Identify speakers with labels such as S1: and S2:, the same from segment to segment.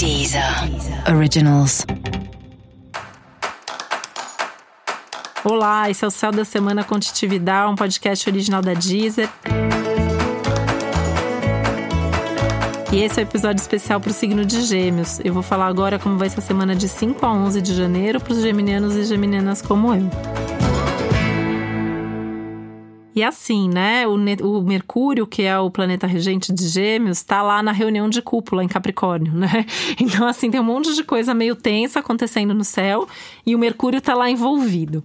S1: Deezer Originals. Olá, esse é o Céu da Semana Contitividade, um podcast original da Deezer. E esse é o um episódio especial para o signo de Gêmeos. Eu vou falar agora como vai ser a semana de 5 a 11 de janeiro para os geminianos e geminianas como eu. E assim, né? O, o, Mercúrio, que é o planeta regente de Gêmeos, está lá na reunião de cúpula em Capricórnio, né? Então, assim, tem um monte de coisa meio tensa acontecendo no céu e o Mercúrio está lá envolvido.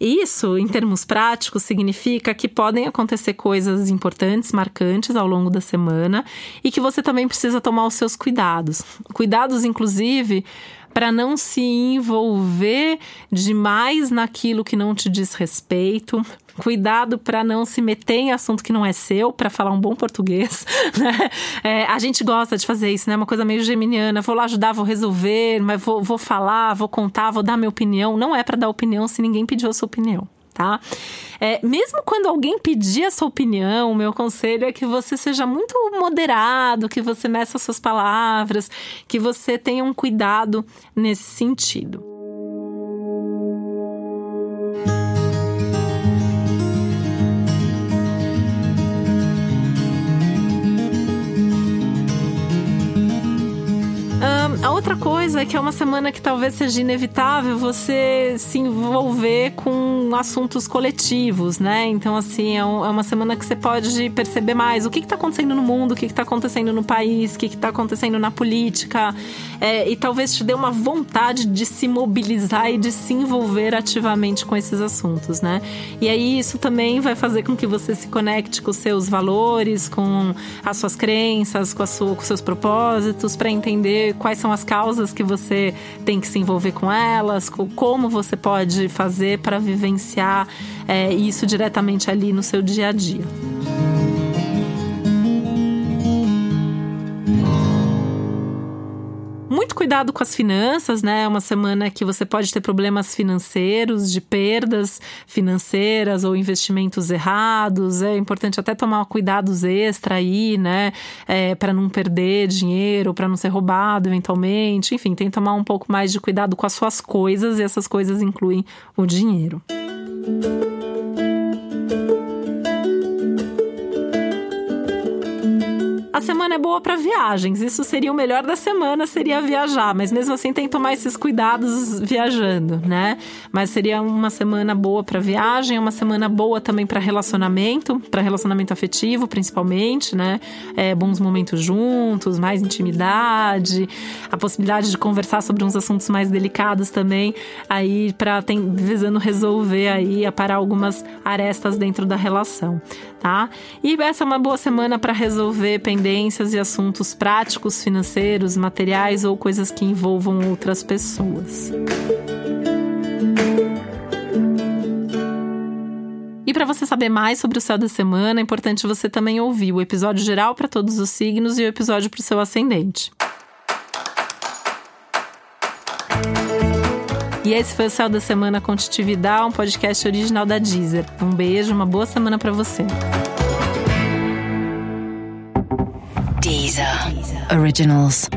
S1: Isso, em termos práticos, significa que podem acontecer coisas importantes, marcantes ao longo da semana e que você também precisa tomar os seus cuidados. Cuidados, inclusive, para não se envolver demais naquilo que não te diz respeito. Cuidado para não se meter em assunto que não é seu, para falar um bom português. Né? É, a gente gosta de fazer isso, né? Uma coisa meio geminiana. Vou lá ajudar, vou resolver, mas vou, vou falar, vou contar, vou dar minha opinião. Não é para dar opinião se ninguém pediu a sua opinião tá? É, mesmo quando alguém pedir a sua opinião, o meu conselho é que você seja muito moderado, que você meça suas palavras, que você tenha um cuidado nesse sentido. Outra coisa é que é uma semana que talvez seja inevitável você se envolver com assuntos coletivos, né? Então, assim, é, um, é uma semana que você pode perceber mais o que está acontecendo no mundo, o que está acontecendo no país, o que está acontecendo na política, é, e talvez te dê uma vontade de se mobilizar e de se envolver ativamente com esses assuntos, né? E aí isso também vai fazer com que você se conecte com os seus valores, com as suas crenças, com, sua, com seus propósitos, para entender quais são as causas que você tem que se envolver com elas, como você pode fazer para vivenciar é, isso diretamente ali no seu dia a dia. Muito cuidado com as finanças, né? É uma semana que você pode ter problemas financeiros, de perdas financeiras ou investimentos errados. É importante até tomar cuidados extra aí, né? É, para não perder dinheiro, para não ser roubado eventualmente. Enfim, tem que tomar um pouco mais de cuidado com as suas coisas e essas coisas incluem o dinheiro. A semana é boa para viagens. Isso seria o melhor da semana, seria viajar. Mas mesmo assim tem que tomar esses cuidados viajando, né? Mas seria uma semana boa para viagem, uma semana boa também para relacionamento, para relacionamento afetivo, principalmente, né? É, bons momentos juntos, mais intimidade, a possibilidade de conversar sobre uns assuntos mais delicados também, aí para visando resolver aí, aparar algumas arestas dentro da relação, tá? E essa é uma boa semana para resolver pendências tendências e assuntos práticos, financeiros, materiais ou coisas que envolvam outras pessoas. E para você saber mais sobre o céu da semana, é importante você também ouvir o episódio geral para todos os signos e o episódio para o seu ascendente. E esse foi o Céu da Semana com Titividade, um podcast original da Deezer. Um beijo, uma boa semana para você. Deezer. Originals.